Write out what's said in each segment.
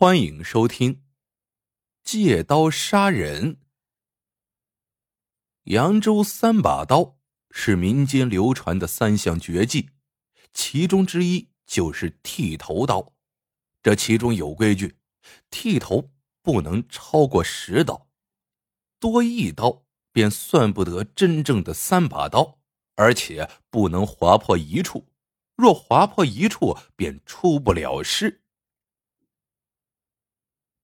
欢迎收听《借刀杀人》。扬州三把刀是民间流传的三项绝技，其中之一就是剃头刀。这其中有规矩，剃头不能超过十刀，多一刀便算不得真正的三把刀，而且不能划破一处，若划破一处，便出不了事。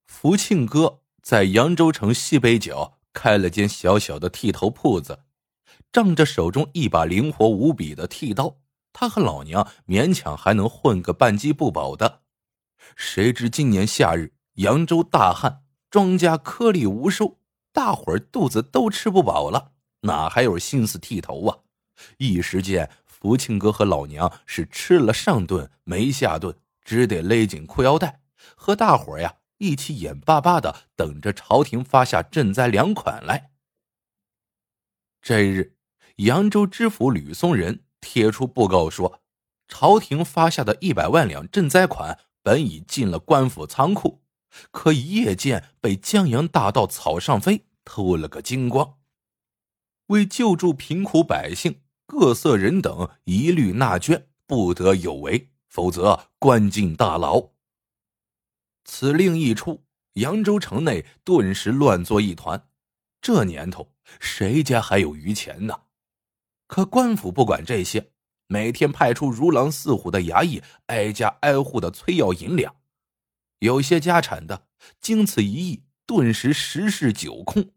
福庆哥在扬州城西北角开了间小小的剃头铺子，仗着手中一把灵活无比的剃刀，他和老娘勉强还能混个半饥不饱的。谁知今年夏日扬州大旱，庄稼颗粒无收，大伙儿肚子都吃不饱了，哪还有心思剃头啊？一时间，福庆哥和老娘是吃了上顿没下顿，只得勒紧裤腰带，和大伙儿呀。一起眼巴巴的等着朝廷发下赈灾粮款来。这日，扬州知府吕松仁贴出布告说，朝廷发下的一百万两赈灾款本已进了官府仓库，可一夜间被江洋大盗草上飞偷了个精光。为救助贫苦百姓，各色人等一律纳捐，不得有违，否则关进大牢。此令一出，扬州城内顿时乱作一团。这年头，谁家还有余钱呢？可官府不管这些，每天派出如狼似虎的衙役，挨家挨户的催要银两。有些家产的，经此一役，顿时十室九空；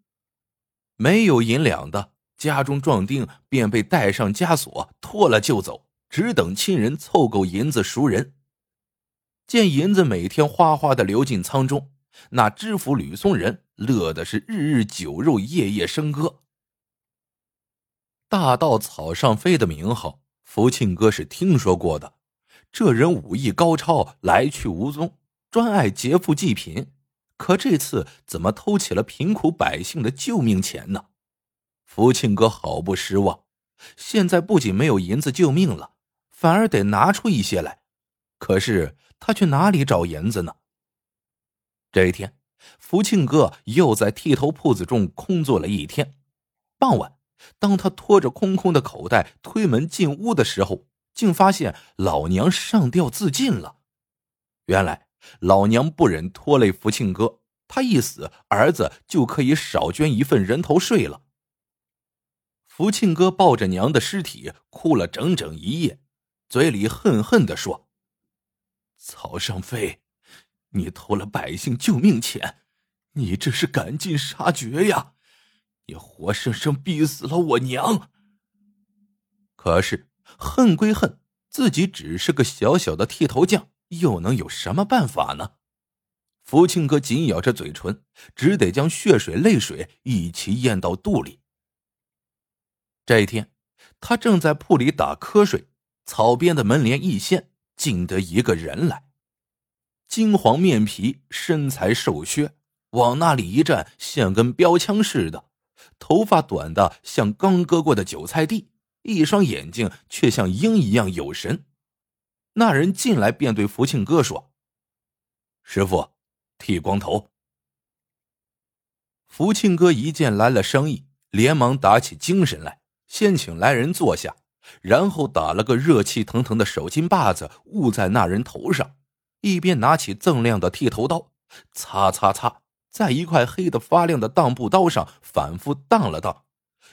没有银两的，家中壮丁便被带上枷锁，脱了就走，只等亲人凑够银子赎人。见银子每天哗哗的流进仓中，那知府吕松仁乐的是日日酒肉，夜夜笙歌。大盗草上飞的名号，福庆哥是听说过的。这人武艺高超，来去无踪，专爱劫富济贫。可这次怎么偷起了贫苦百姓的救命钱呢？福庆哥好不失望。现在不仅没有银子救命了，反而得拿出一些来。可是。他去哪里找银子呢？这一天，福庆哥又在剃头铺子中空坐了一天。傍晚，当他拖着空空的口袋推门进屋的时候，竟发现老娘上吊自尽了。原来，老娘不忍拖累福庆哥，他一死，儿子就可以少捐一份人头税了。福庆哥抱着娘的尸体哭了整整一夜，嘴里恨恨的说。曹尚飞，你偷了百姓救命钱，你这是赶尽杀绝呀！你活生生逼死了我娘。可是恨归恨，自己只是个小小的剃头匠，又能有什么办法呢？福庆哥紧咬着嘴唇，只得将血水泪水一起咽到肚里。这一天，他正在铺里打瞌睡，草边的门帘一掀。进得一个人来，金黄面皮，身材瘦削，往那里一站，像根标枪似的。头发短的像刚割过的韭菜地，一双眼睛却像鹰一样有神。那人进来便对福庆哥说：“师傅，剃光头。”福庆哥一见来了生意，连忙打起精神来，先请来人坐下。然后打了个热气腾腾的手巾把子捂在那人头上，一边拿起锃亮的剃头刀，擦擦擦，在一块黑的发亮的当布刀上反复荡了荡，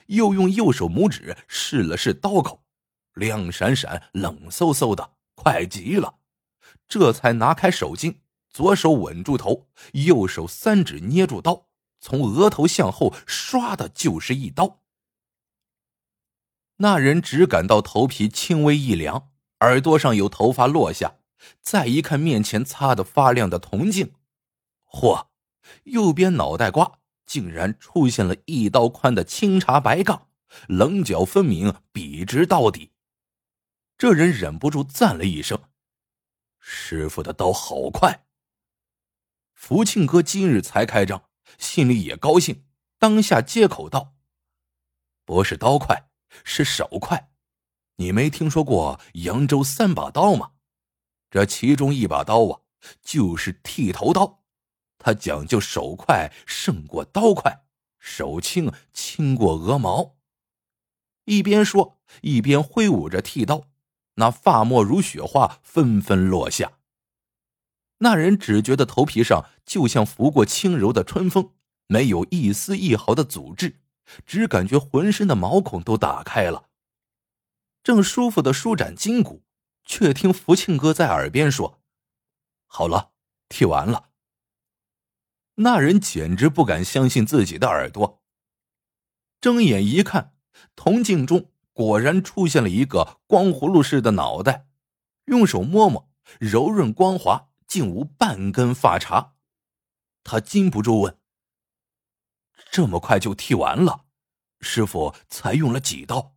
又用右手拇指试了试刀口，亮闪闪、冷飕飕的，快极了。这才拿开手巾，左手稳住头，右手三指捏住刀，从额头向后唰的就是一刀。那人只感到头皮轻微一凉，耳朵上有头发落下，再一看面前擦得发亮的铜镜，嚯，右边脑袋瓜竟然出现了一刀宽的青茶白杠，棱角分明，笔直到底。这人忍不住赞了一声：“师傅的刀好快。”福庆哥今日才开张，心里也高兴，当下接口道：“不是刀快。”是手快，你没听说过扬州三把刀吗？这其中一把刀啊，就是剃头刀。他讲究手快胜过刀快，手轻轻过鹅毛。一边说，一边挥舞着剃刀，那发末如雪花纷纷落下。那人只觉得头皮上就像拂过轻柔的春风，没有一丝一毫的阻滞，只感觉浑身的毛孔都打开了，正舒服的舒展筋骨，却听福庆哥在耳边说：“好了，剃完了。”那人简直不敢相信自己的耳朵。睁眼一看，铜镜中果然出现了一个光葫芦似的脑袋，用手摸摸，柔润光滑，竟无半根发茬。他禁不住问：“这么快就剃完了？师傅才用了几刀？”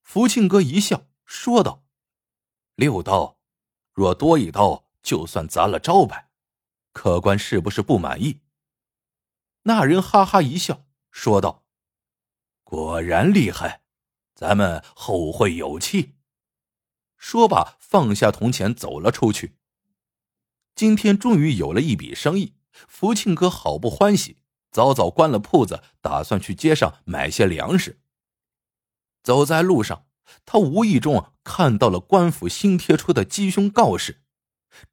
福庆哥一笑说道：“六刀，若多一刀，就算砸了招牌。”客官是不是不满意？那人哈哈一笑，说道：“果然厉害，咱们后会有期。”说罢，放下铜钱，走了出去。今天终于有了一笔生意，福庆哥好不欢喜，早早关了铺子，打算去街上买些粮食。走在路上，他无意中看到了官府新贴出的鸡胸告示，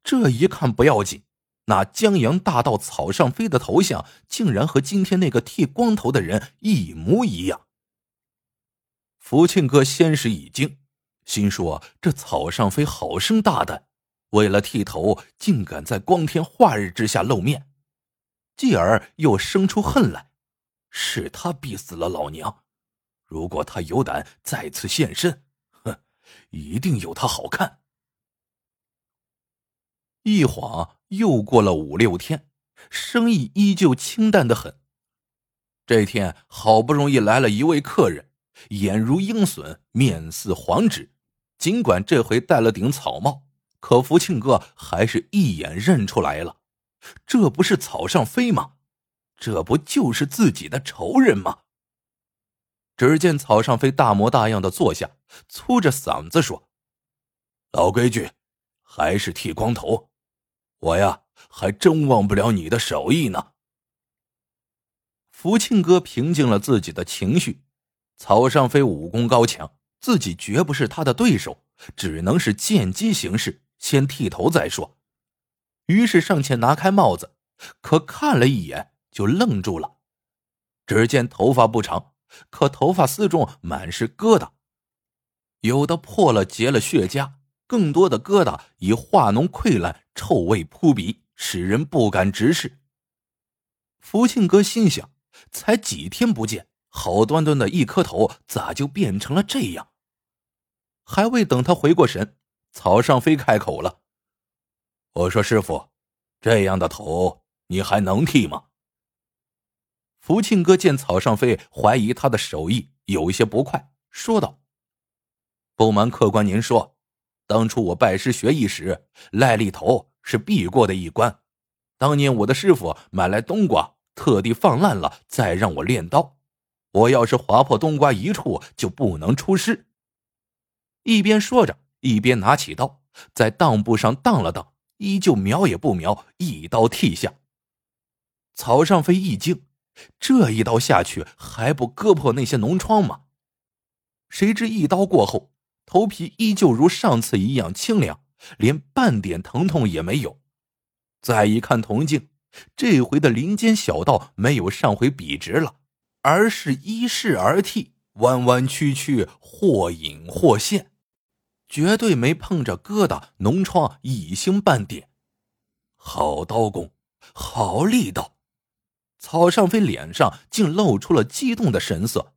这一看不要紧。那江洋大盗草上飞的头像，竟然和今天那个剃光头的人一模一样。福庆哥先是一惊，心说这草上飞好生大胆，为了剃头，竟敢在光天化日之下露面。继而又生出恨来，是他逼死了老娘。如果他有胆再次现身，哼，一定有他好看。一晃又过了五六天，生意依旧清淡的很。这天好不容易来了一位客人，眼如鹰隼，面似黄纸。尽管这回戴了顶草帽，可福庆哥还是一眼认出来了。这不是草上飞吗？这不就是自己的仇人吗？只见草上飞大模大样的坐下，粗着嗓子说：“老规矩，还是剃光头。”我呀，还真忘不了你的手艺呢。福庆哥平静了自己的情绪，草上飞武功高强，自己绝不是他的对手，只能是见机行事，先剃头再说。于是上前拿开帽子，可看了一眼就愣住了。只见头发不长，可头发丝中满是疙瘩，有的破了结了血痂。更多的疙瘩已化脓溃烂，臭味扑鼻，使人不敢直视。福庆哥心想：才几天不见，好端端的一颗头，咋就变成了这样？还未等他回过神，草上飞开口了：“我说师傅，这样的头你还能剃吗？”福庆哥见草上飞怀疑他的手艺，有一些不快，说道：“不瞒客官，您说。”当初我拜师学艺时，癞痢头是必过的一关。当年我的师傅买来冬瓜，特地放烂了，再让我练刀。我要是划破冬瓜一处，就不能出师。一边说着，一边拿起刀，在当布上当了当，依旧瞄也不瞄，一刀剃下。曹尚飞一惊，这一刀下去，还不割破那些脓疮吗？谁知一刀过后。头皮依旧如上次一样清凉，连半点疼痛也没有。再一看铜镜，这回的林间小道没有上回笔直了，而是依势而替，弯弯曲曲，或隐或现，绝对没碰着疙瘩脓疮一星半点。好刀工，好力道！草上飞脸上竟露出了激动的神色。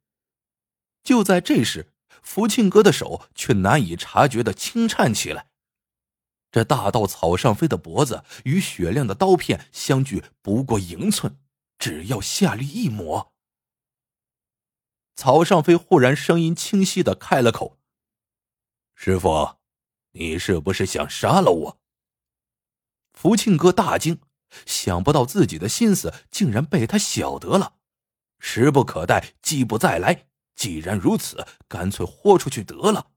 就在这时。福庆哥的手却难以察觉的轻颤起来。这大道草上飞的脖子与雪亮的刀片相距不过英寸，只要下力一抹。草上飞忽然声音清晰的开了口：“师傅，你是不是想杀了我？”福庆哥大惊，想不到自己的心思竟然被他晓得了，时不可待，机不再来。既然如此，干脆豁出去得了。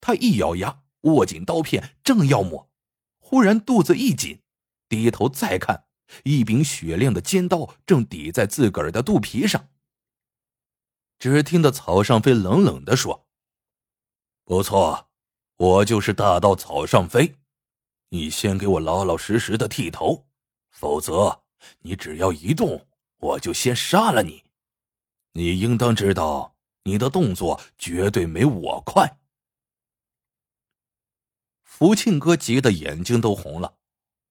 他一咬牙，握紧刀片，正要抹，忽然肚子一紧，低头再看，一柄雪亮的尖刀正抵在自个儿的肚皮上。只听得草上飞冷冷的说：“不错，我就是大到草上飞。你先给我老老实实的剃头，否则你只要一动，我就先杀了你。你应当知道，你的动作绝对没我快。”福庆哥急得眼睛都红了，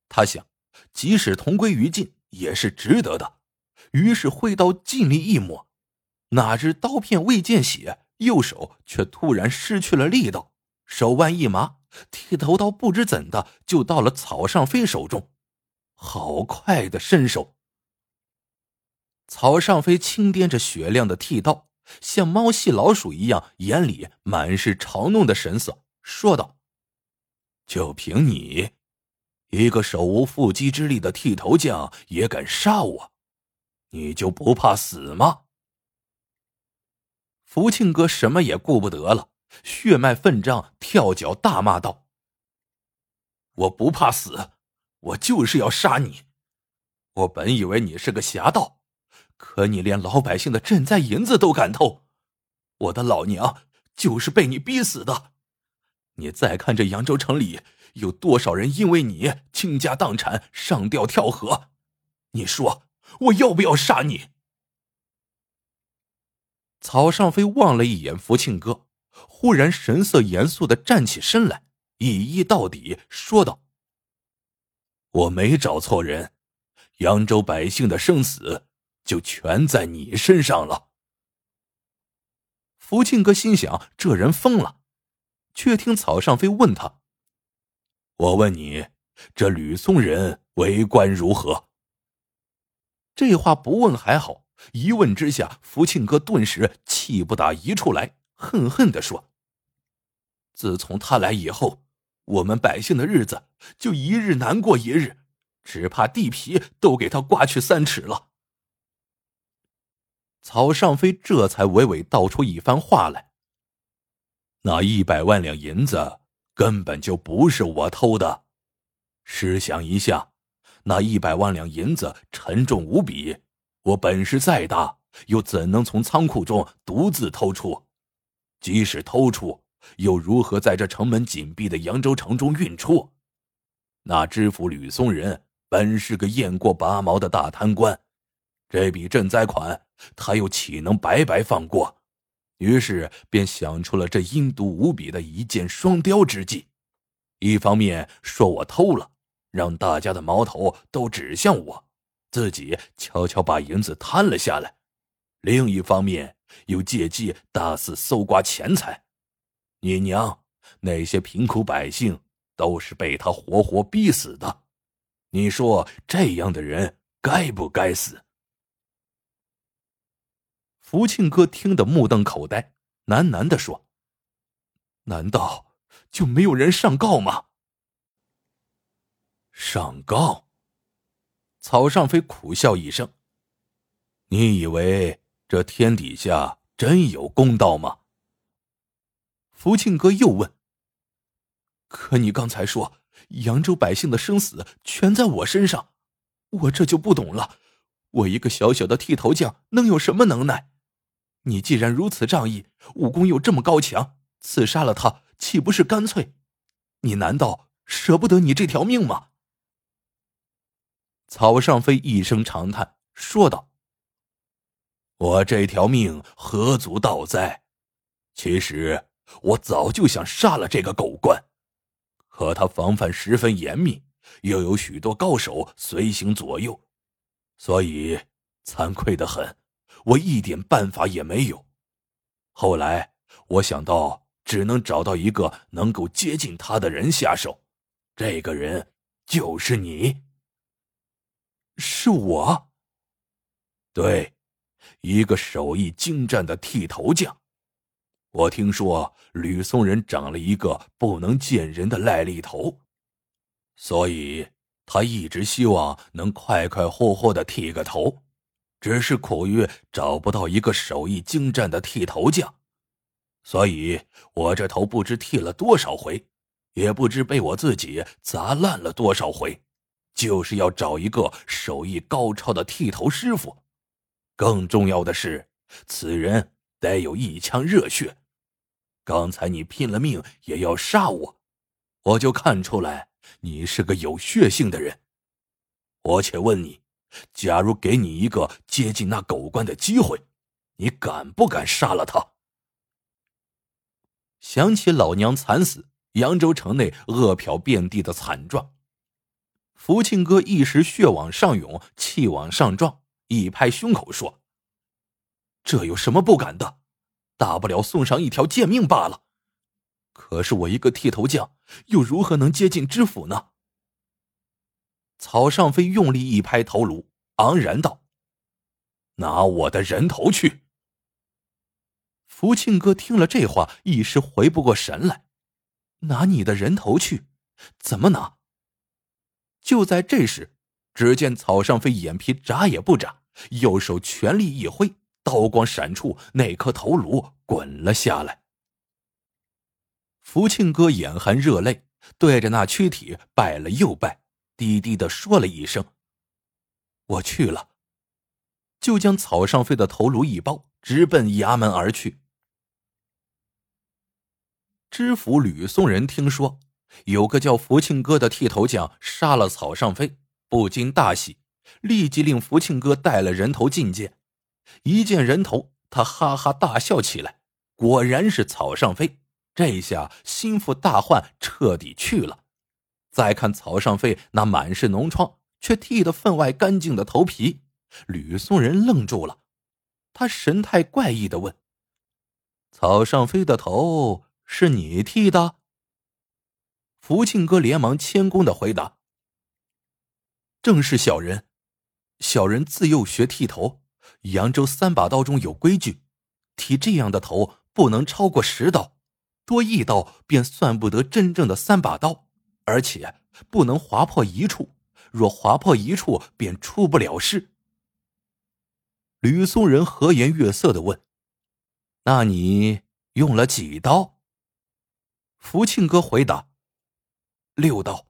他想，即使同归于尽也是值得的，于是挥刀尽力一抹，哪知刀片未见血，右手却突然失去了力道，手腕一麻，剃头刀不知怎的就到了草上飞手中，好快的身手！草上飞轻掂着雪亮的剃刀，像猫戏老鼠一样，眼里满是嘲弄的神色，说道。就凭你，一个手无缚鸡之力的剃头匠也敢杀我，你就不怕死吗？福庆哥什么也顾不得了，血脉奋张，跳脚大骂道：“我不怕死，我就是要杀你！我本以为你是个侠盗，可你连老百姓的赈灾银子都敢偷，我的老娘就是被你逼死的。”你再看这扬州城里有多少人因为你倾家荡产、上吊跳河？你说我要不要杀你？草上飞望了一眼福庆哥，忽然神色严肃的站起身来，一一到底说道：“我没找错人，扬州百姓的生死就全在你身上了。”福庆哥心想：这人疯了。却听草上飞问他：“我问你，这吕松人为官如何？”这话不问还好，一问之下，福庆哥顿时气不打一处来，恨恨的说：“自从他来以后，我们百姓的日子就一日难过一日，只怕地皮都给他刮去三尺了。”曹尚飞这才娓娓道出一番话来。那一百万两银子根本就不是我偷的，试想一下，那一百万两银子沉重无比，我本事再大，又怎能从仓库中独自偷出？即使偷出，又如何在这城门紧闭的扬州城中运出？那知府吕松仁本是个雁过拔毛的大贪官，这笔赈灾款，他又岂能白白放过？于是便想出了这阴毒无比的一箭双雕之计，一方面说我偷了，让大家的矛头都指向我，自己悄悄把银子贪了下来；另一方面又借机大肆搜刮钱财。你娘，那些贫苦百姓都是被他活活逼死的，你说这样的人该不该死？福庆哥听得目瞪口呆，喃喃的说：“难道就没有人上告吗？”上告。草上飞苦笑一声：“你以为这天底下真有公道吗？”福庆哥又问：“可你刚才说扬州百姓的生死全在我身上，我这就不懂了。我一个小小的剃头匠，能有什么能耐？”你既然如此仗义，武功又这么高强，刺杀了他岂不是干脆？你难道舍不得你这条命吗？草上飞一声长叹，说道：“我这条命何足道哉？其实我早就想杀了这个狗官，可他防范十分严密，又有许多高手随行左右，所以惭愧的很。”我一点办法也没有。后来我想到，只能找到一个能够接近他的人下手。这个人就是你。是我。对，一个手艺精湛的剃头匠。我听说吕松仁长了一个不能见人的癞痢头，所以他一直希望能快快活活的剃个头。只是苦于找不到一个手艺精湛的剃头匠，所以我这头不知剃了多少回，也不知被我自己砸烂了多少回，就是要找一个手艺高超的剃头师傅。更重要的是，此人得有一腔热血。刚才你拼了命也要杀我，我就看出来你是个有血性的人。我且问你，假如给你一个接近那狗官的机会，你敢不敢杀了他？想起老娘惨死，扬州城内饿殍遍地的惨状，福庆哥一时血往上涌，气往上撞，一拍胸口说：“这有什么不敢的？大不了送上一条贱命罢了。可是我一个剃头匠，又如何能接近知府呢？”曹尚飞用力一拍头颅，昂然道：“拿我的人头去！”福庆哥听了这话，一时回不过神来。拿你的人头去？怎么拿？就在这时，只见草上飞眼皮眨也不眨，右手全力一挥，刀光闪处，那颗头颅滚了下来。福庆哥眼含热泪，对着那躯体拜了又拜。低低的说了一声：“我去了。”就将草上飞的头颅一包，直奔衙门而去。知府吕松仁听说有个叫福庆哥的剃头匠杀了草上飞，不禁大喜，立即令福庆哥带了人头觐见。一见人头，他哈哈大笑起来，果然是草上飞。这下心腹大患彻底去了。再看草上飞那满是脓疮却剃得分外干净的头皮，吕宋仁愣住了。他神态怪异的问：“草上飞的头是你剃的？”福庆哥连忙谦恭的回答：“正是小人。小人自幼学剃头，扬州三把刀中有规矩，剃这样的头不能超过十刀，多一刀便算不得真正的三把刀。”而且不能划破一处，若划破一处，便出不了事。吕松仁和颜悦色的问：“那你用了几刀？”福庆哥回答：“六刀。”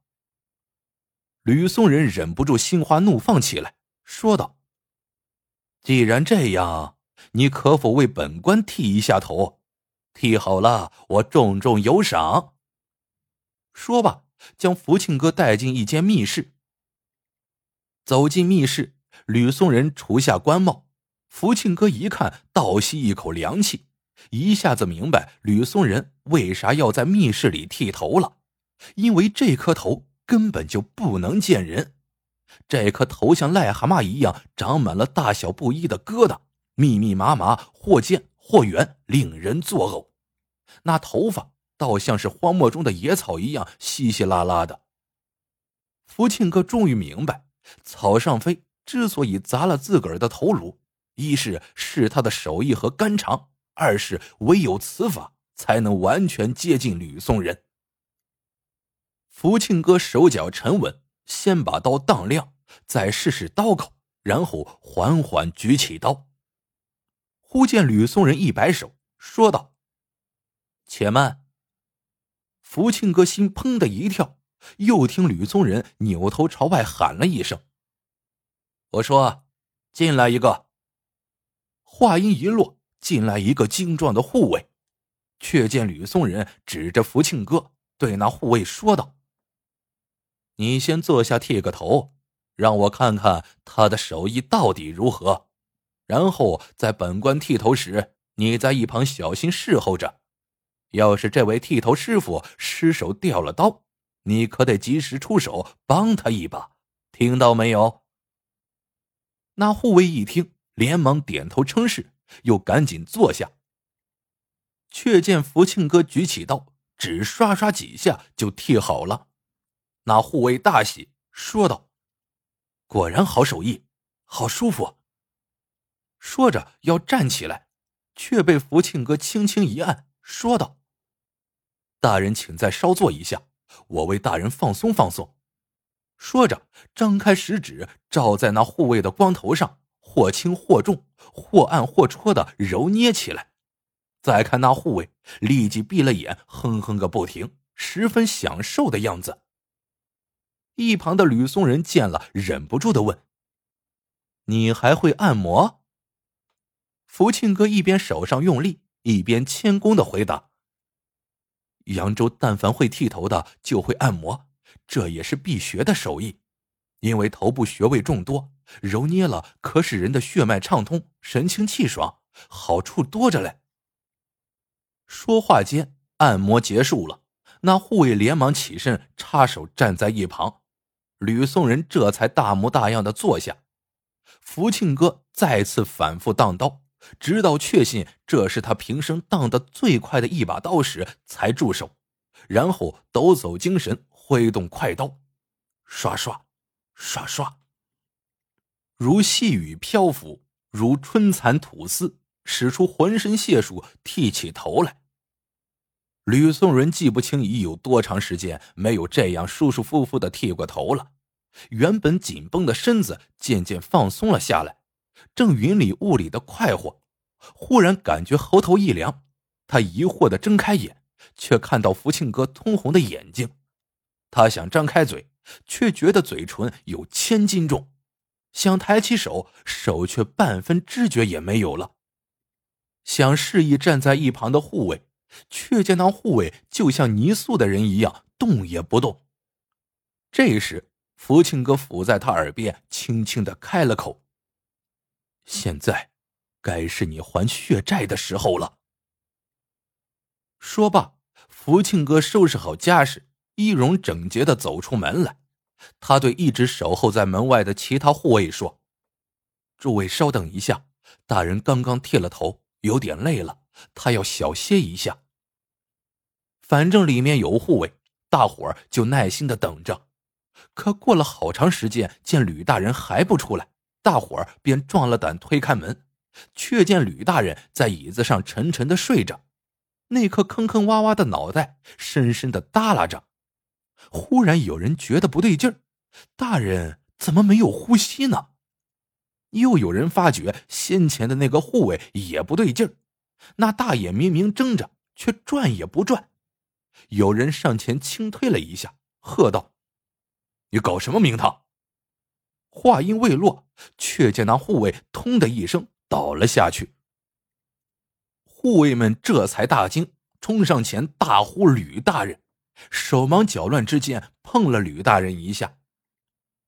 吕松仁忍不住心花怒放起来，说道：“既然这样，你可否为本官剃一下头？剃好了，我重重有赏。”说罢。将福庆哥带进一间密室。走进密室，吕松仁除下官帽，福庆哥一看，倒吸一口凉气，一下子明白吕松仁为啥要在密室里剃头了，因为这颗头根本就不能见人。这颗头像癞蛤蟆一样，长满了大小不一的疙瘩，密密麻麻，或尖或圆，令人作呕。那头发。倒像是荒漠中的野草一样稀稀拉拉的。福庆哥终于明白，草上飞之所以砸了自个儿的头颅，一是是他的手艺和肝肠，二是唯有此法才能完全接近吕宋人。福庆哥手脚沉稳，先把刀荡亮，再试试刀口，然后缓缓举起刀。忽见吕松仁一摆手，说道：“且慢。”福庆哥心砰的一跳，又听吕松仁扭头朝外喊了一声：“我说，进来一个。”话音一落，进来一个精壮的护卫，却见吕松仁指着福庆哥对那护卫说道：“你先坐下剃个头，让我看看他的手艺到底如何。然后在本官剃头时，你在一旁小心侍候着。”要是这位剃头师傅失手掉了刀，你可得及时出手帮他一把，听到没有？那护卫一听，连忙点头称是，又赶紧坐下。却见福庆哥举起刀，只刷刷几下就剃好了。那护卫大喜，说道：“果然好手艺，好舒服。”说着要站起来，却被福庆哥轻轻一按，说道。大人，请再稍坐一下，我为大人放松放松。说着，张开食指照在那护卫的光头上，或轻或重，或按或戳的揉捏起来。再看那护卫，立即闭了眼，哼哼个不停，十分享受的样子。一旁的吕松仁见了，忍不住的问：“你还会按摩？”福庆哥一边手上用力，一边谦恭的回答：“扬州但凡会剃头的，就会按摩，这也是必学的手艺。因为头部穴位众多，揉捏了可使人的血脉畅通，神清气爽，好处多着嘞。”说话间，按摩结束了，那护卫连忙起身插手站在一旁，吕宋人这才大模大样的坐下。福庆哥再次反复荡刀，直到确信这是他平生荡得最快的一把刀时，才住手，然后抖擞精神，挥动快刀，刷刷，刷刷，如细雨漂浮，如春蚕吐丝，使出浑身解数剃起头来。吕宋仁记不清已有多长时间没有这样舒舒服服的剃过头了，原本紧绷的身子渐渐放松了下来，正云里雾里的快活，忽然感觉喉头一凉，他疑惑的睁开眼，却看到福庆哥通红的眼睛，他想张开嘴，却觉得嘴唇有千斤重，想抬起手，手却半分知觉也没有了，想示意站在一旁的护卫。却见那护卫就像泥塑的人一样动也不动。这时，福庆哥伏在他耳边轻轻的开了口：“现在，该是你还血债的时候了。”说罢，福庆哥收拾好家事，衣容整洁的走出门来。他对一直守候在门外的其他护卫说：“诸位稍等一下，大人刚刚剃了头，有点累了。”他要小歇一下。反正里面有护卫，大伙儿就耐心的等着。可过了好长时间，见吕大人还不出来，大伙儿便壮了胆推开门，却见吕大人在椅子上沉沉的睡着，那颗坑坑洼洼的脑袋深深的耷拉着。忽然有人觉得不对劲儿，大人怎么没有呼吸呢？又有人发觉先前的那个护卫也不对劲儿。那大眼明明睁着，却转也不转。有人上前轻推了一下，喝道：“你搞什么名堂？”话音未落，却见那护卫“通”的一声倒了下去。护卫们这才大惊，冲上前大呼：“吕大人！”手忙脚乱之间碰了吕大人一下，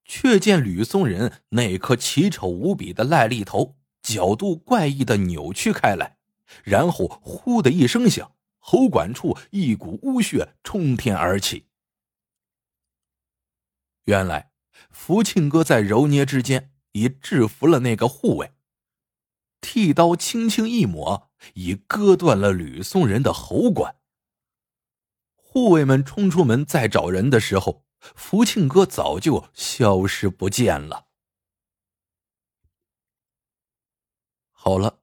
却见吕松仁那颗奇丑无比的癞痢头角度怪异的扭曲开来。然后，呼的一声响，喉管处一股污血冲天而起。原来，福庆哥在揉捏之间已制服了那个护卫，剃刀轻轻一抹，已割断了吕松仁的喉管。护卫们冲出门再找人的时候，福庆哥早就消失不见了。好了。